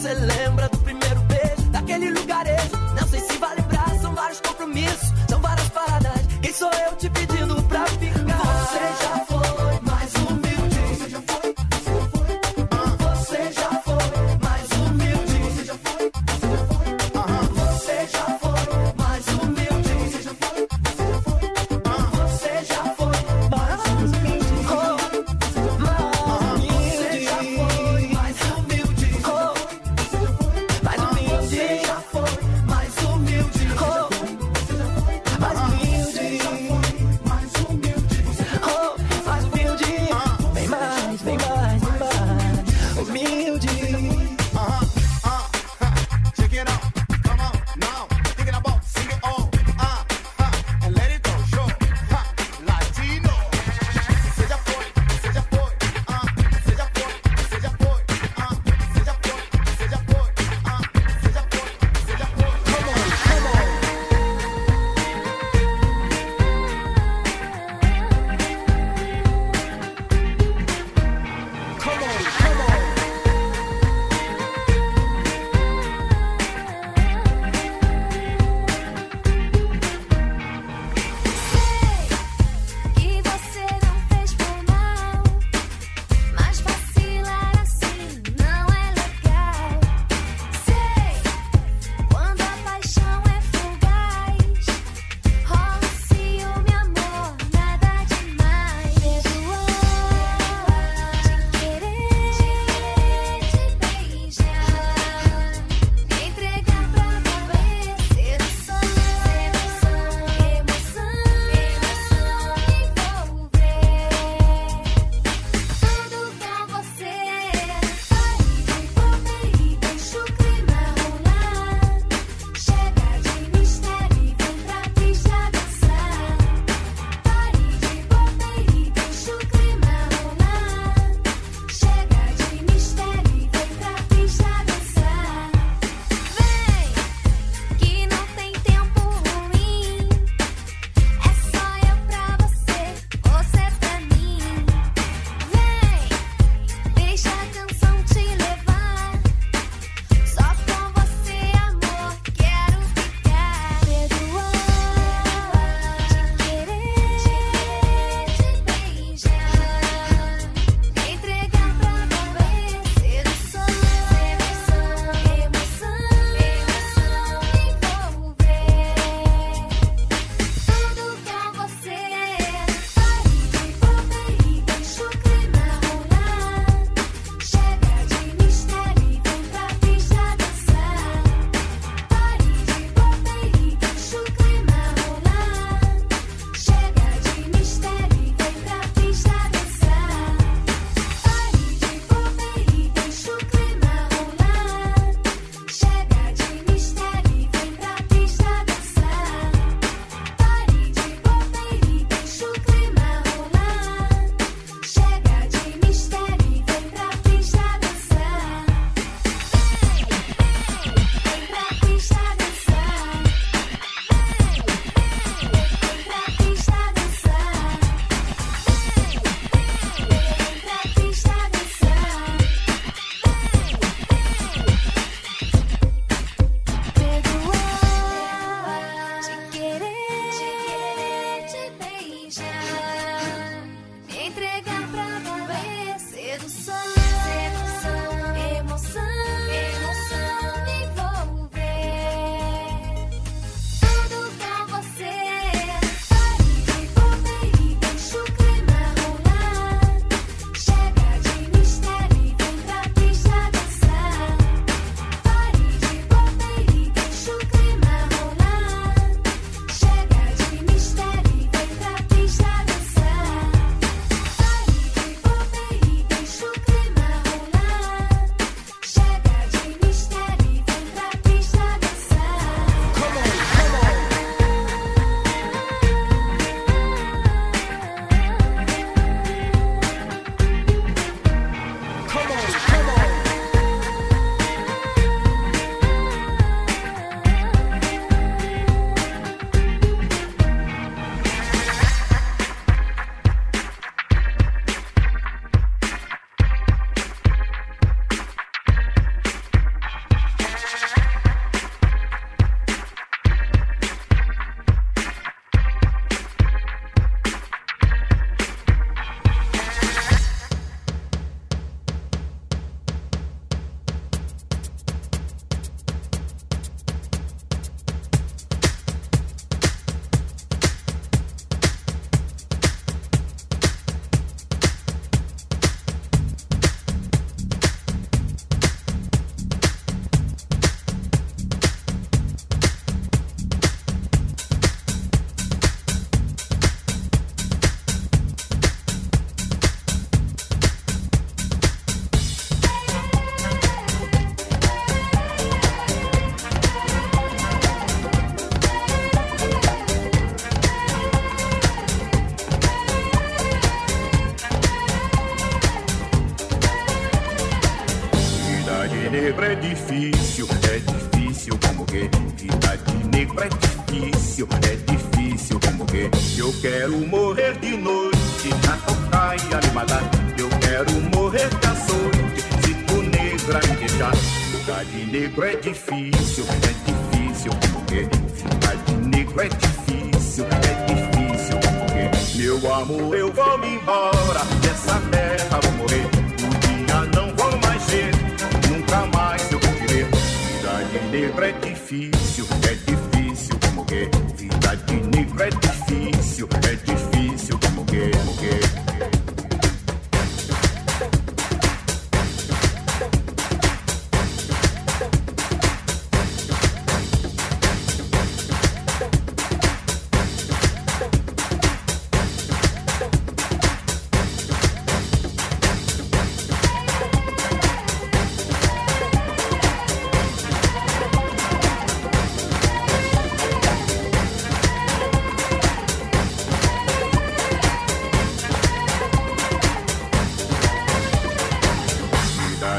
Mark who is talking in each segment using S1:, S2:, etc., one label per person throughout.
S1: se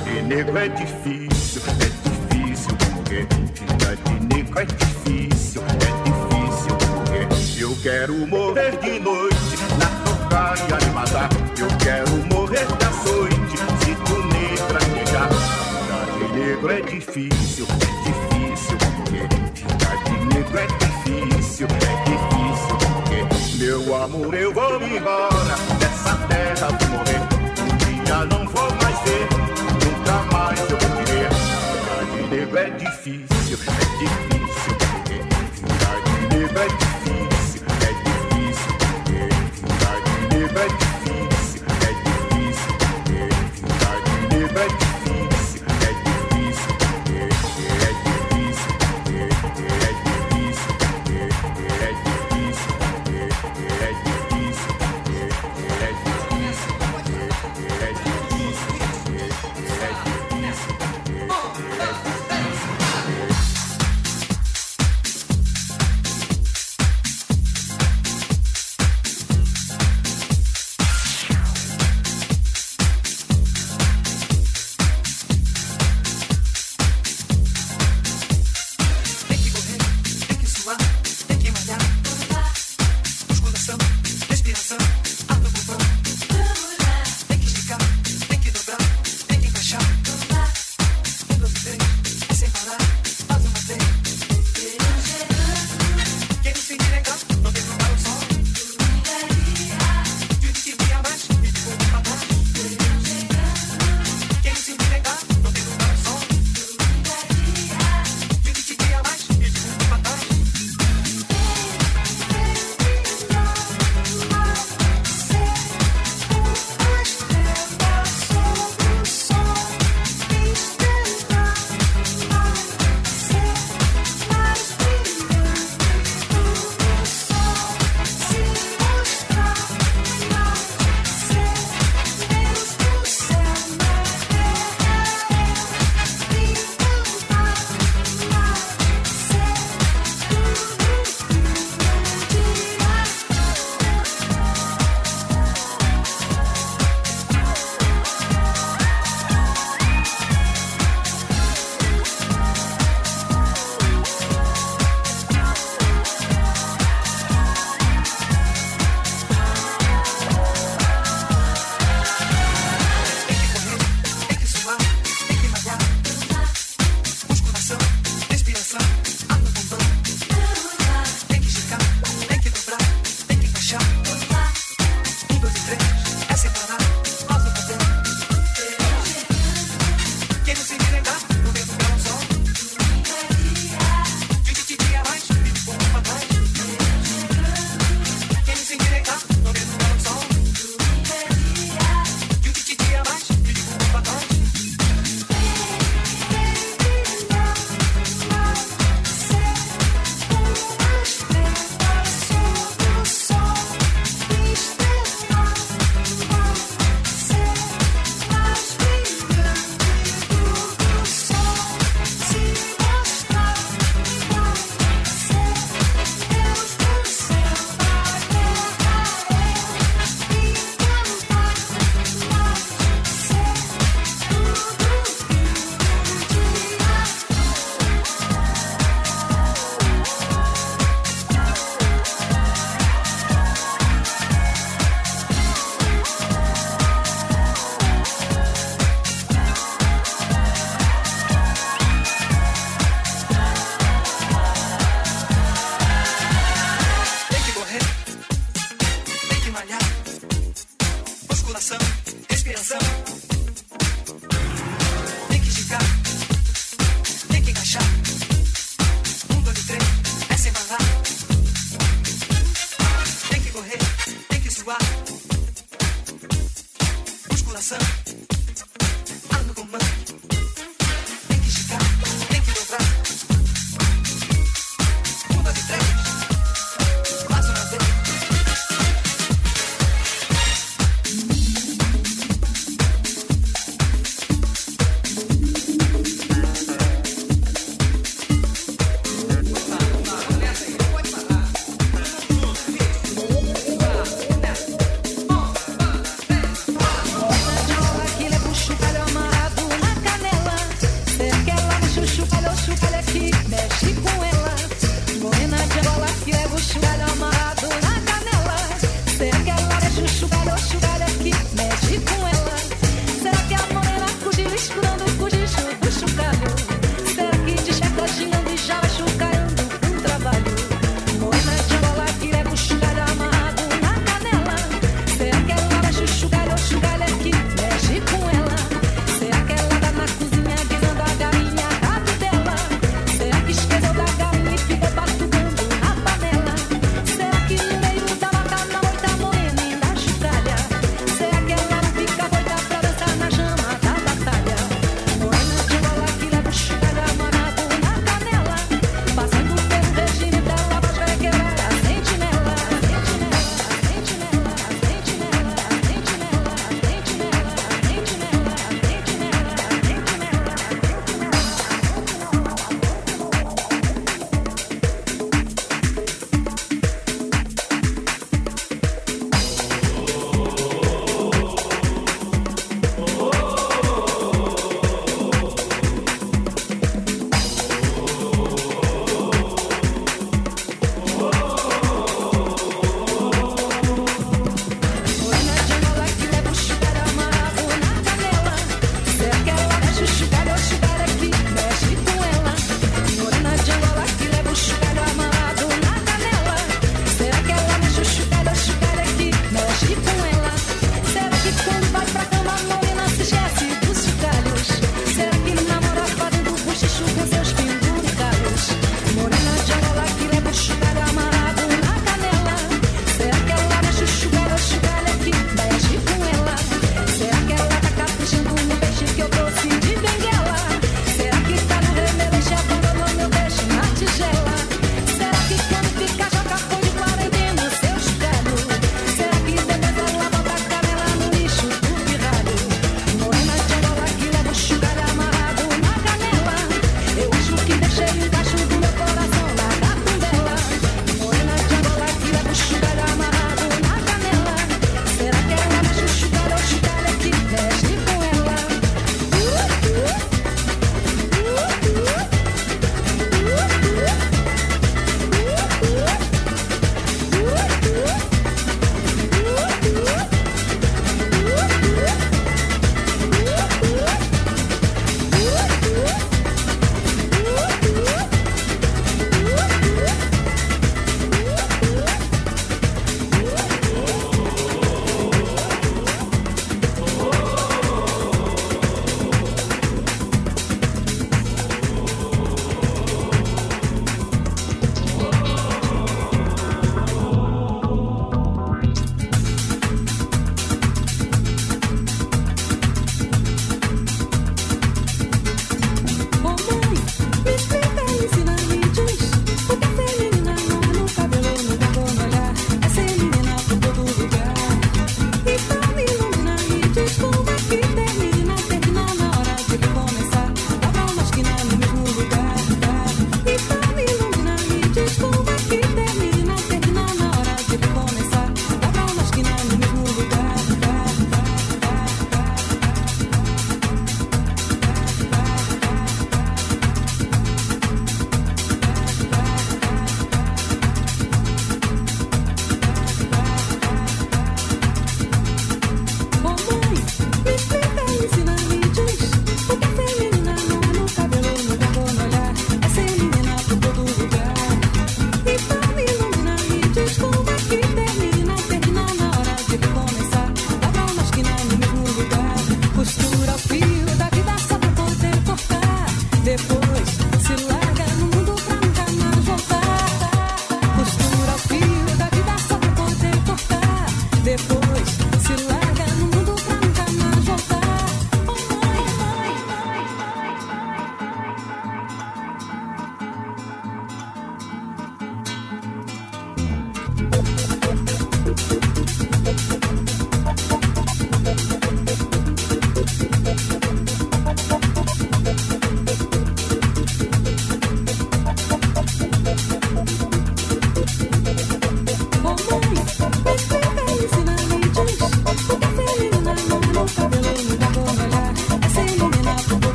S2: de negro é difícil, é difícil porque. morrer. De negro é difícil, é difícil porque. morrer. Eu quero morrer de noite, na tocaia de matar. Eu quero morrer da noite, se tu negra chegar. Fica de negro é difícil, é difícil porque. morrer. De negro é difícil, é difícil porque. morrer. Meu amor, eu vou me embora.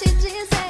S3: te dizer.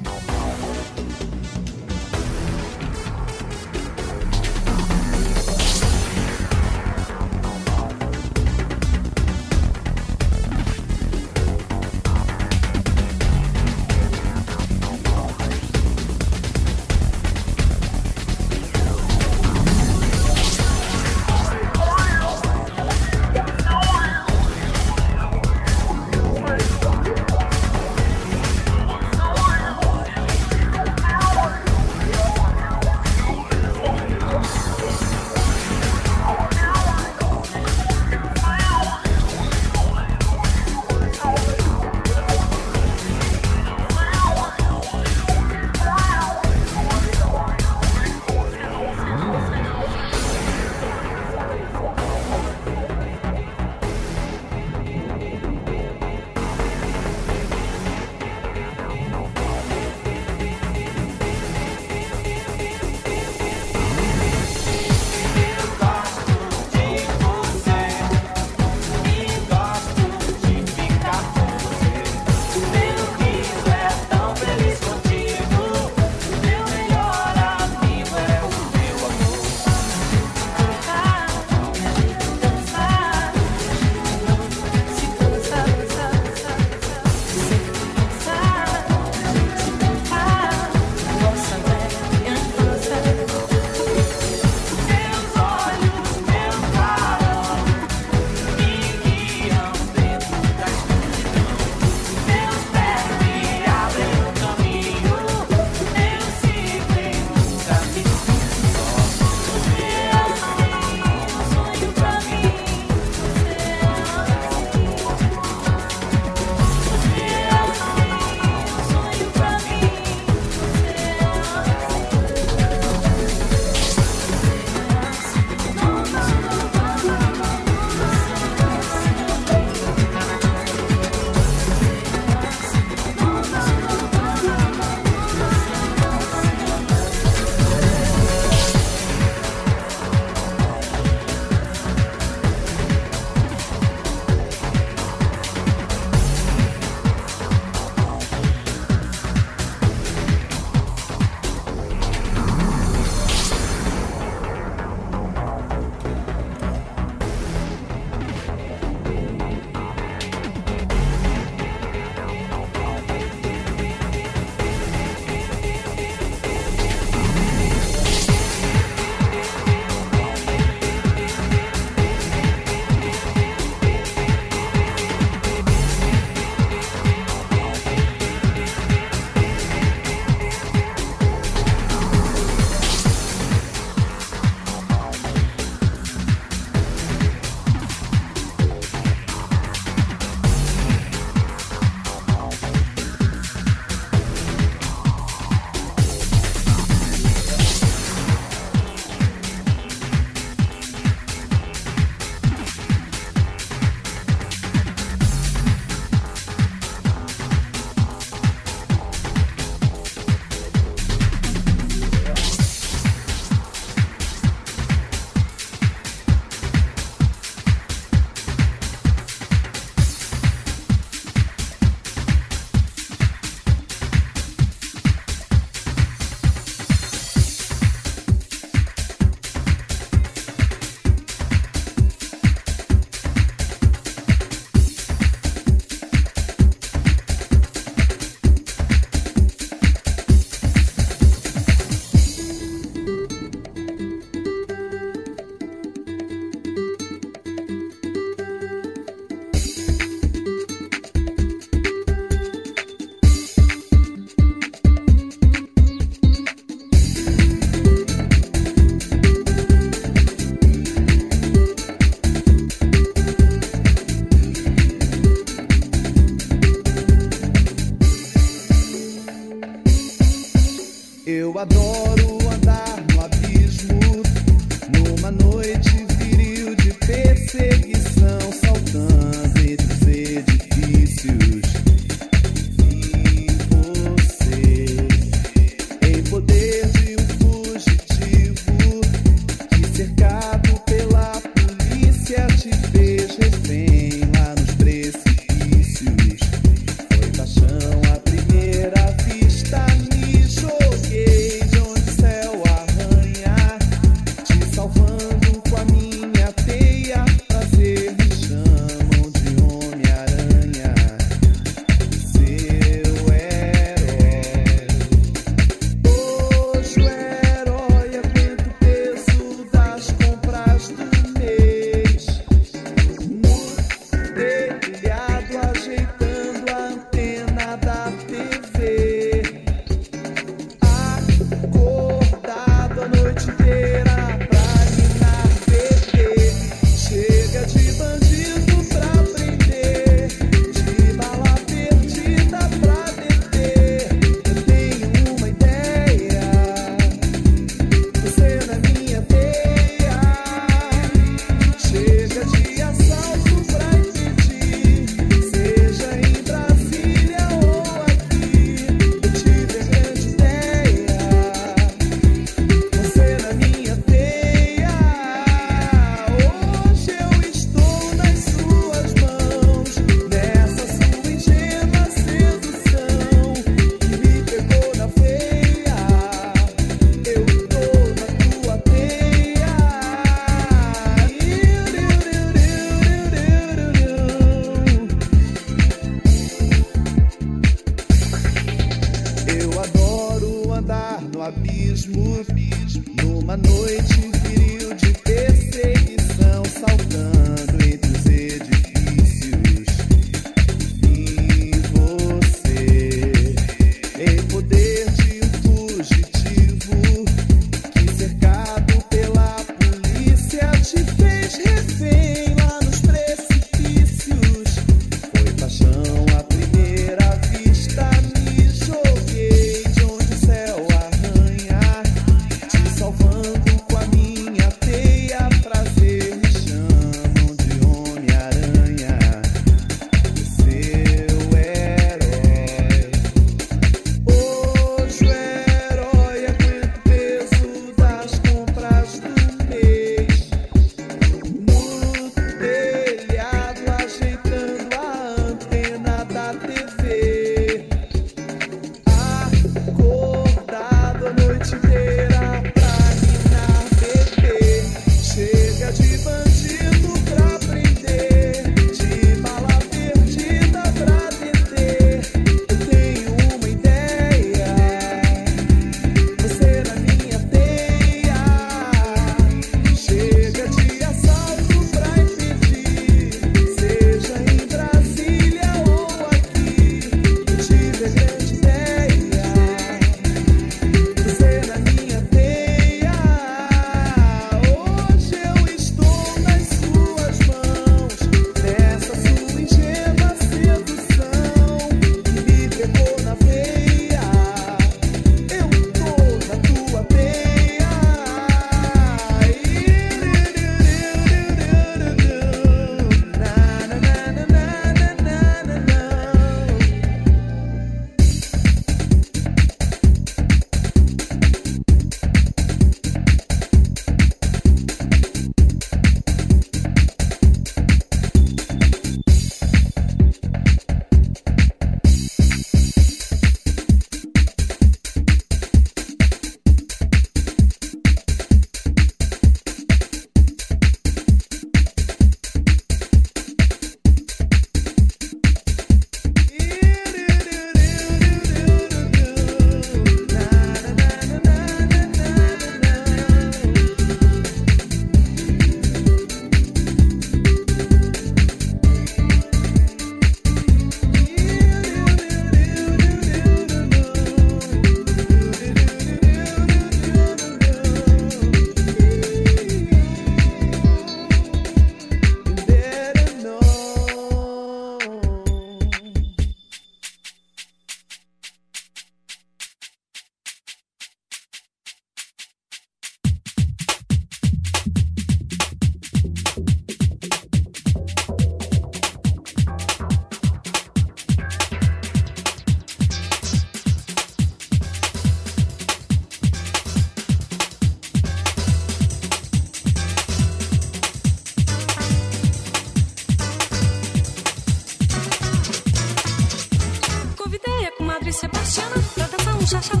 S3: Sebastiana pra dançar um chachado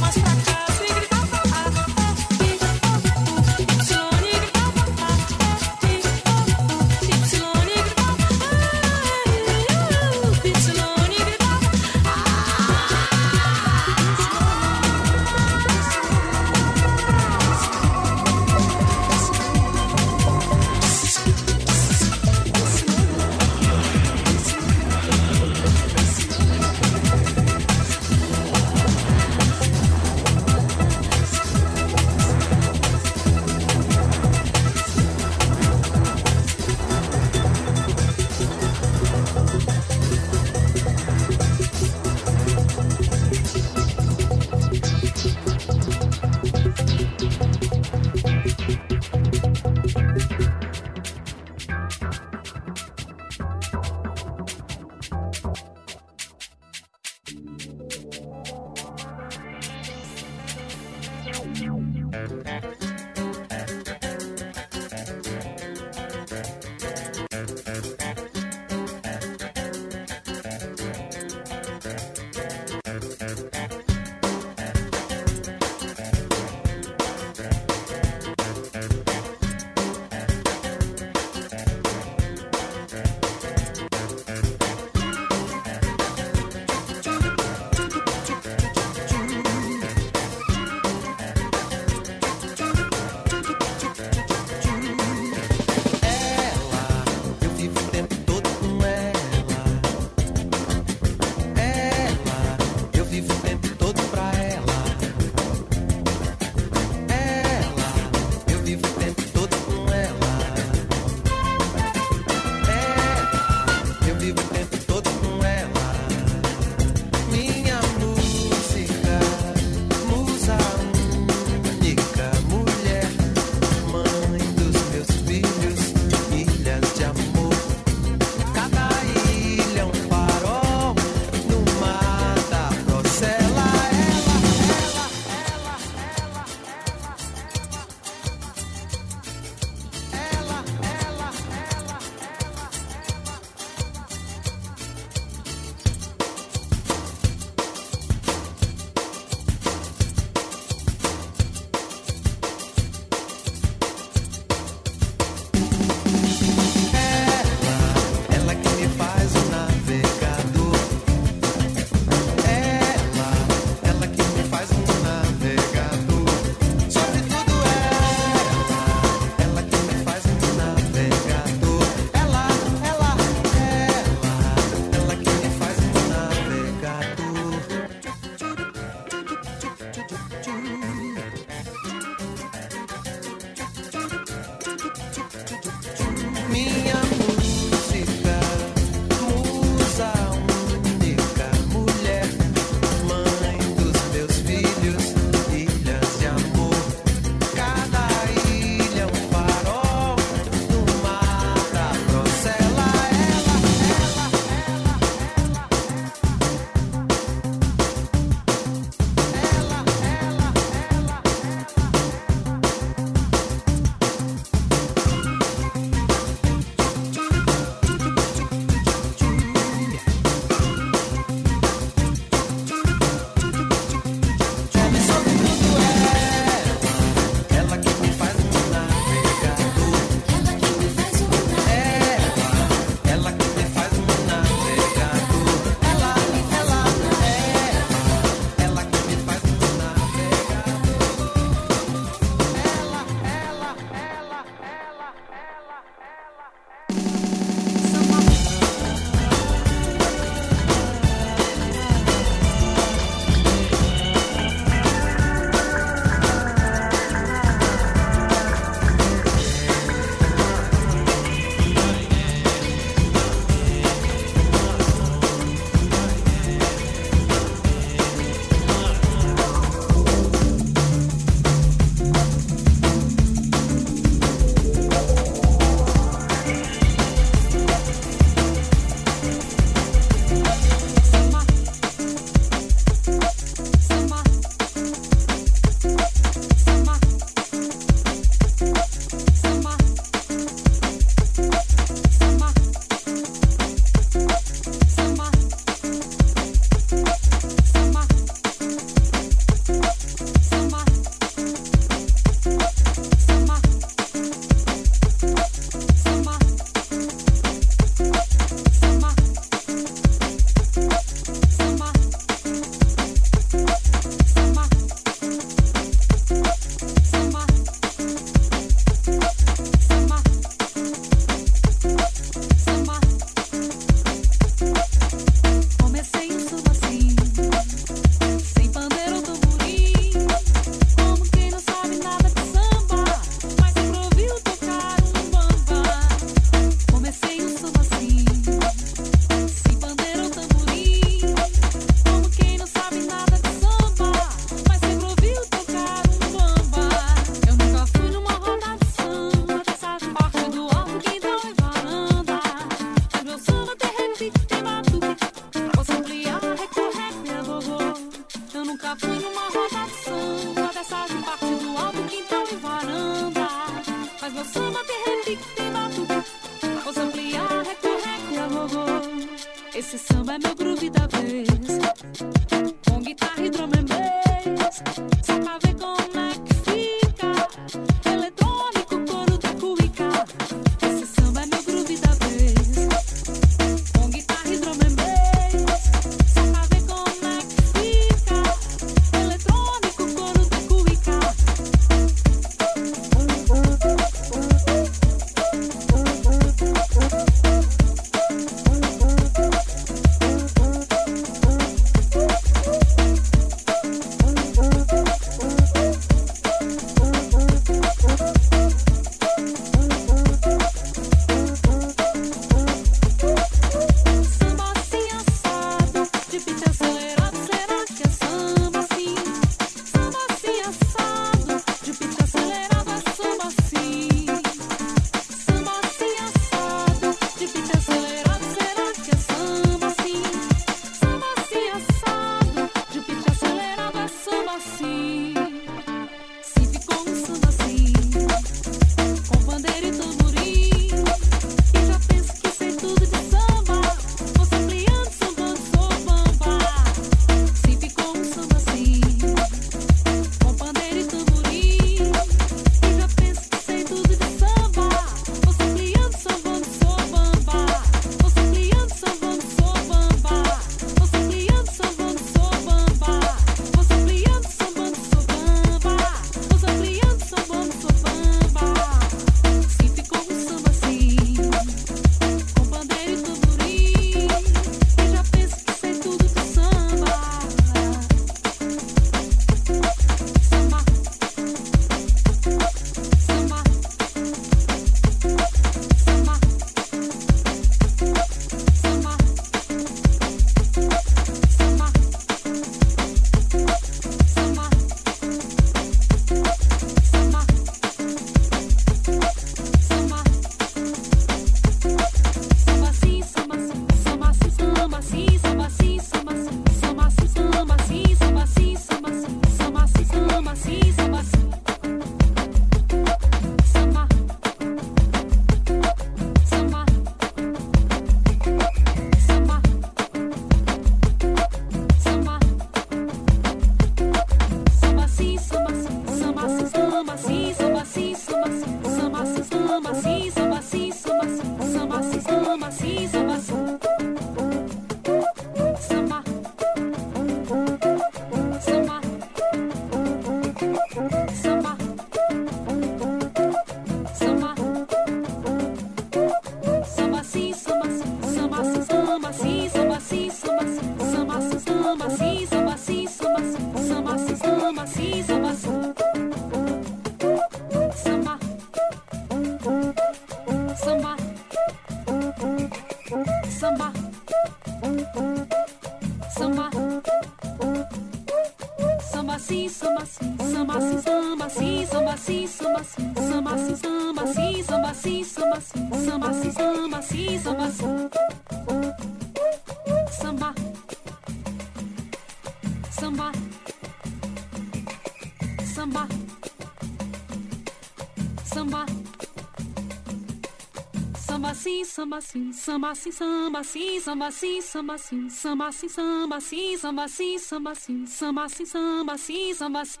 S3: assim, samba assim, samba assim, samba sim, samba assim, samba assim, samba assim, samba sim, samba assim, samba assim, samba assim, samba assim,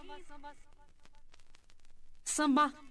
S3: samba